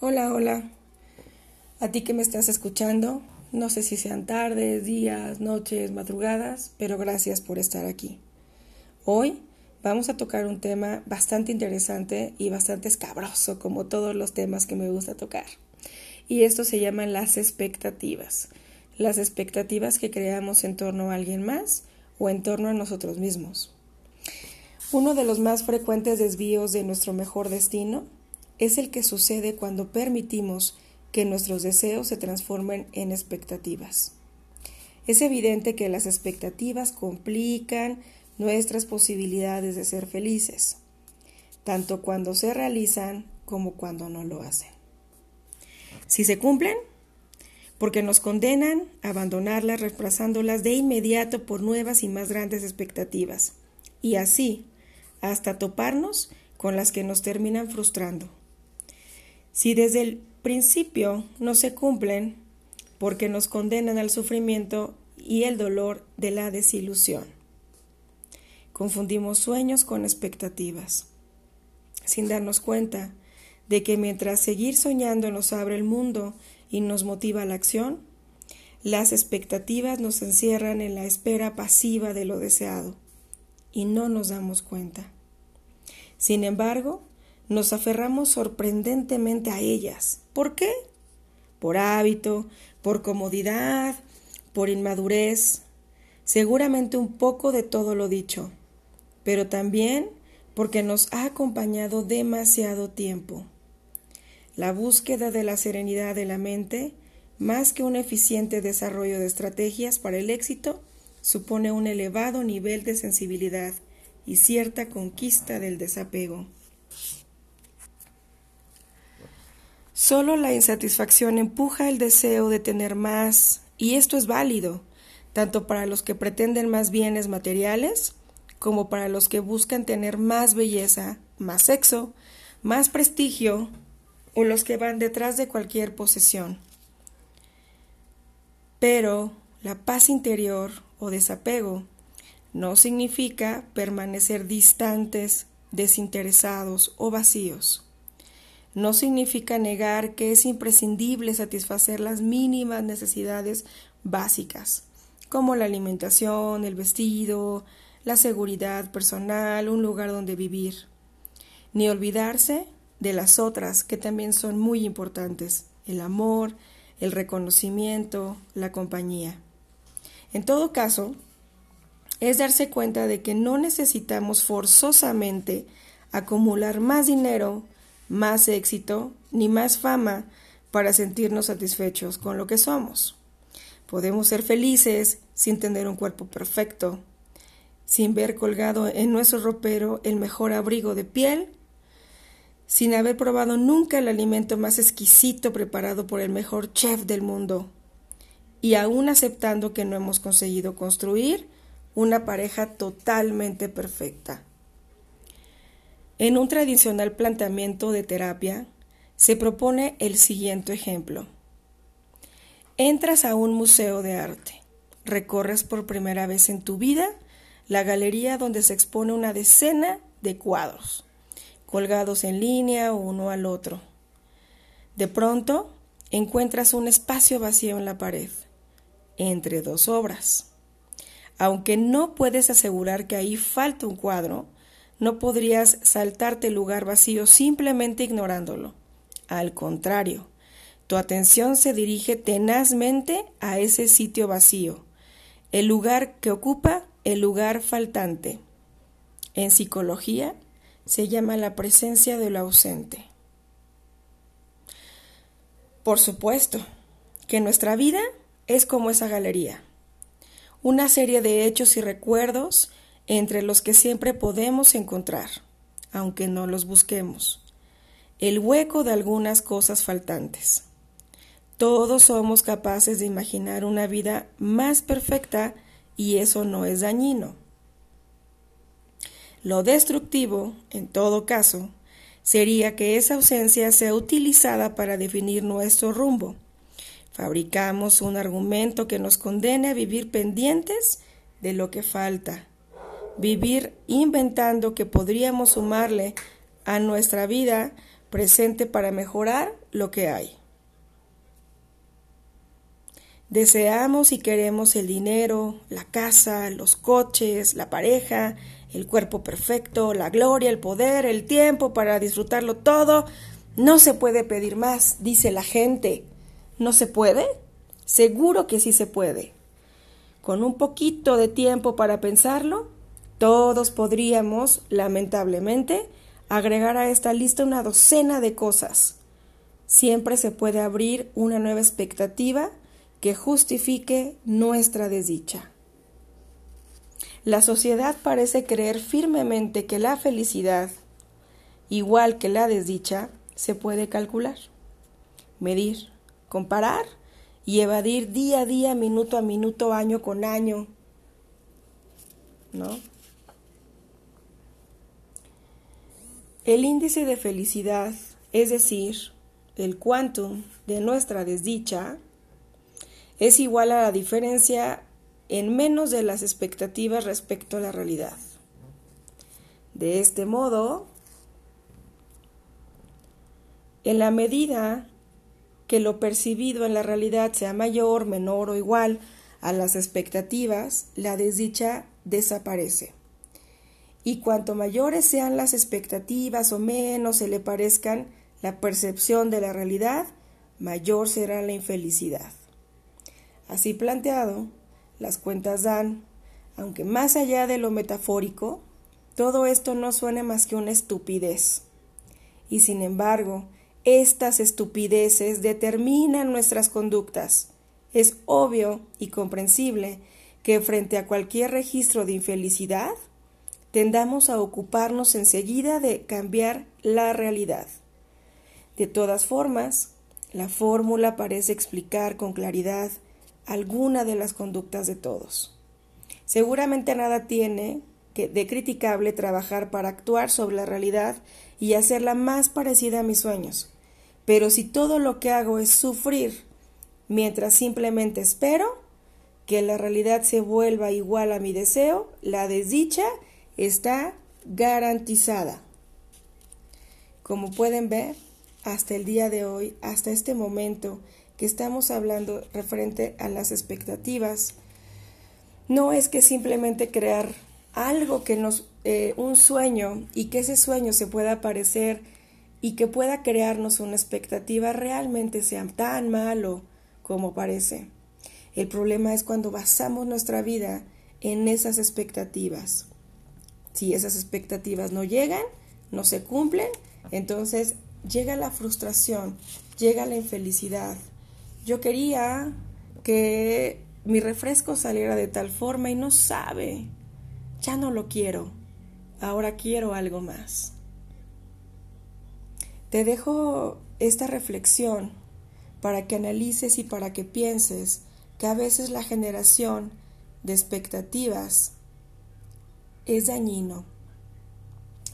Hola, hola. A ti que me estás escuchando, no sé si sean tardes, días, noches, madrugadas, pero gracias por estar aquí. Hoy vamos a tocar un tema bastante interesante y bastante escabroso, como todos los temas que me gusta tocar. Y esto se llama las expectativas. Las expectativas que creamos en torno a alguien más o en torno a nosotros mismos. Uno de los más frecuentes desvíos de nuestro mejor destino es el que sucede cuando permitimos que nuestros deseos se transformen en expectativas. Es evidente que las expectativas complican nuestras posibilidades de ser felices, tanto cuando se realizan como cuando no lo hacen. Si se cumplen, porque nos condenan a abandonarlas reemplazándolas de inmediato por nuevas y más grandes expectativas, y así hasta toparnos con las que nos terminan frustrando. Si desde el principio no se cumplen, porque nos condenan al sufrimiento y el dolor de la desilusión. Confundimos sueños con expectativas, sin darnos cuenta de que mientras seguir soñando nos abre el mundo y nos motiva a la acción, las expectativas nos encierran en la espera pasiva de lo deseado y no nos damos cuenta. Sin embargo, nos aferramos sorprendentemente a ellas. ¿Por qué? Por hábito, por comodidad, por inmadurez, seguramente un poco de todo lo dicho, pero también porque nos ha acompañado demasiado tiempo. La búsqueda de la serenidad de la mente, más que un eficiente desarrollo de estrategias para el éxito, supone un elevado nivel de sensibilidad y cierta conquista del desapego. Solo la insatisfacción empuja el deseo de tener más, y esto es válido, tanto para los que pretenden más bienes materiales, como para los que buscan tener más belleza, más sexo, más prestigio, o los que van detrás de cualquier posesión. Pero la paz interior o desapego no significa permanecer distantes, desinteresados o vacíos. No significa negar que es imprescindible satisfacer las mínimas necesidades básicas, como la alimentación, el vestido, la seguridad personal, un lugar donde vivir, ni olvidarse de las otras que también son muy importantes, el amor, el reconocimiento, la compañía. En todo caso, es darse cuenta de que no necesitamos forzosamente acumular más dinero, más éxito, ni más fama para sentirnos satisfechos con lo que somos. Podemos ser felices sin tener un cuerpo perfecto, sin ver colgado en nuestro ropero el mejor abrigo de piel, sin haber probado nunca el alimento más exquisito preparado por el mejor chef del mundo, y aún aceptando que no hemos conseguido construir una pareja totalmente perfecta. En un tradicional planteamiento de terapia se propone el siguiente ejemplo. Entras a un museo de arte, recorres por primera vez en tu vida la galería donde se expone una decena de cuadros, colgados en línea uno al otro. De pronto encuentras un espacio vacío en la pared, entre dos obras. Aunque no puedes asegurar que ahí falta un cuadro, no podrías saltarte el lugar vacío simplemente ignorándolo. Al contrario, tu atención se dirige tenazmente a ese sitio vacío, el lugar que ocupa el lugar faltante. En psicología se llama la presencia de lo ausente. Por supuesto que nuestra vida es como esa galería una serie de hechos y recuerdos entre los que siempre podemos encontrar, aunque no los busquemos, el hueco de algunas cosas faltantes. Todos somos capaces de imaginar una vida más perfecta y eso no es dañino. Lo destructivo, en todo caso, sería que esa ausencia sea utilizada para definir nuestro rumbo, Fabricamos un argumento que nos condene a vivir pendientes de lo que falta. Vivir inventando que podríamos sumarle a nuestra vida presente para mejorar lo que hay. Deseamos y queremos el dinero, la casa, los coches, la pareja, el cuerpo perfecto, la gloria, el poder, el tiempo para disfrutarlo todo. No se puede pedir más, dice la gente. ¿No se puede? Seguro que sí se puede. Con un poquito de tiempo para pensarlo, todos podríamos, lamentablemente, agregar a esta lista una docena de cosas. Siempre se puede abrir una nueva expectativa que justifique nuestra desdicha. La sociedad parece creer firmemente que la felicidad, igual que la desdicha, se puede calcular, medir, comparar y evadir día a día, minuto a minuto, año con año. ¿No? El índice de felicidad, es decir, el quantum de nuestra desdicha, es igual a la diferencia en menos de las expectativas respecto a la realidad. De este modo, en la medida que lo percibido en la realidad sea mayor, menor o igual a las expectativas, la desdicha desaparece. Y cuanto mayores sean las expectativas o menos se le parezcan la percepción de la realidad, mayor será la infelicidad. Así planteado, las cuentas dan, aunque más allá de lo metafórico, todo esto no suene más que una estupidez. Y sin embargo, estas estupideces determinan nuestras conductas. Es obvio y comprensible que frente a cualquier registro de infelicidad, tendamos a ocuparnos enseguida de cambiar la realidad. De todas formas, la fórmula parece explicar con claridad alguna de las conductas de todos. Seguramente nada tiene que de criticable trabajar para actuar sobre la realidad y hacerla más parecida a mis sueños. Pero si todo lo que hago es sufrir mientras simplemente espero que la realidad se vuelva igual a mi deseo, la desdicha está garantizada. Como pueden ver, hasta el día de hoy, hasta este momento que estamos hablando referente a las expectativas, no es que simplemente crear algo que nos, eh, un sueño y que ese sueño se pueda parecer y que pueda crearnos una expectativa realmente sea tan malo como parece. El problema es cuando basamos nuestra vida en esas expectativas. Si esas expectativas no llegan, no se cumplen, entonces llega la frustración, llega la infelicidad. Yo quería que mi refresco saliera de tal forma y no sabe. Ya no lo quiero. Ahora quiero algo más. Te dejo esta reflexión para que analices y para que pienses que a veces la generación de expectativas es dañino.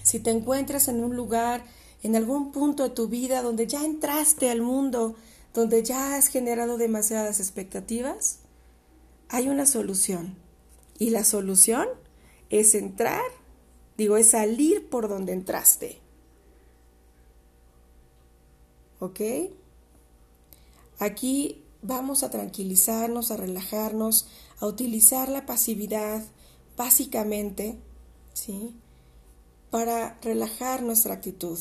Si te encuentras en un lugar, en algún punto de tu vida donde ya entraste al mundo, donde ya has generado demasiadas expectativas, hay una solución. Y la solución es entrar, digo, es salir por donde entraste. ¿ok? Aquí vamos a tranquilizarnos, a relajarnos, a utilizar la pasividad básicamente, ¿sí? Para relajar nuestra actitud.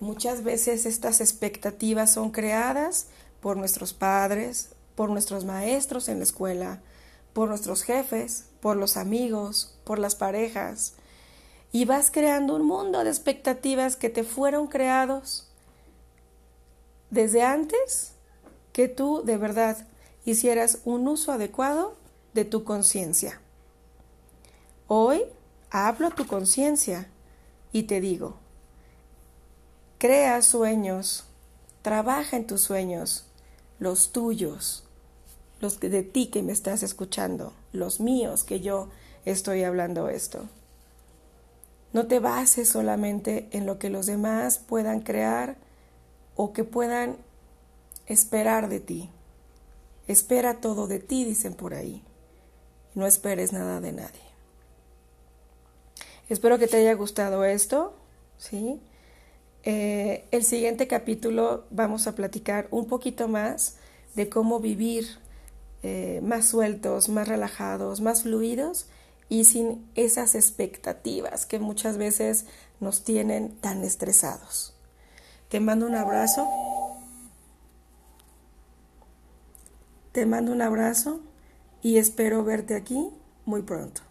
Muchas veces estas expectativas son creadas por nuestros padres, por nuestros maestros en la escuela, por nuestros jefes, por los amigos, por las parejas, y vas creando un mundo de expectativas que te fueron creados desde antes que tú de verdad hicieras un uso adecuado de tu conciencia. Hoy hablo a tu conciencia y te digo, crea sueños, trabaja en tus sueños, los tuyos, los de ti que me estás escuchando, los míos que yo estoy hablando esto. No te bases solamente en lo que los demás puedan crear o que puedan esperar de ti. Espera todo de ti, dicen por ahí. No esperes nada de nadie. Espero que te haya gustado esto, ¿sí? Eh, el siguiente capítulo vamos a platicar un poquito más de cómo vivir eh, más sueltos, más relajados, más fluidos y sin esas expectativas que muchas veces nos tienen tan estresados. Te mando un abrazo. Te mando un abrazo y espero verte aquí muy pronto.